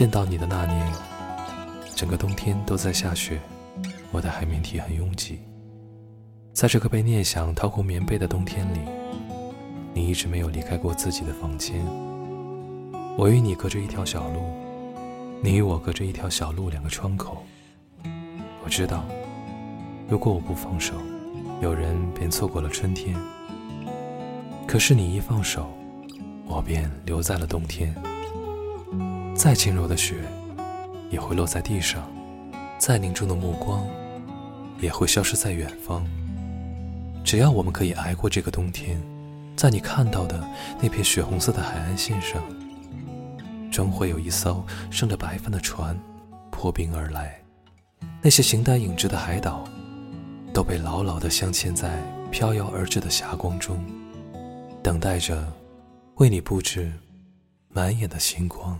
见到你的那年，整个冬天都在下雪，我的海绵体很拥挤。在这个被念想掏空棉被的冬天里，你一直没有离开过自己的房间。我与你隔着一条小路，你与我隔着一条小路，两个窗口。我知道，如果我不放手，有人便错过了春天。可是你一放手，我便留在了冬天。再轻柔的雪，也会落在地上；再凝重的目光，也会消失在远方。只要我们可以挨过这个冬天，在你看到的那片血红色的海岸线上，终会有一艘盛着白帆的船破冰而来。那些形单影只的海岛，都被牢牢地镶嵌在飘摇而至的霞光中，等待着为你布置满眼的星光。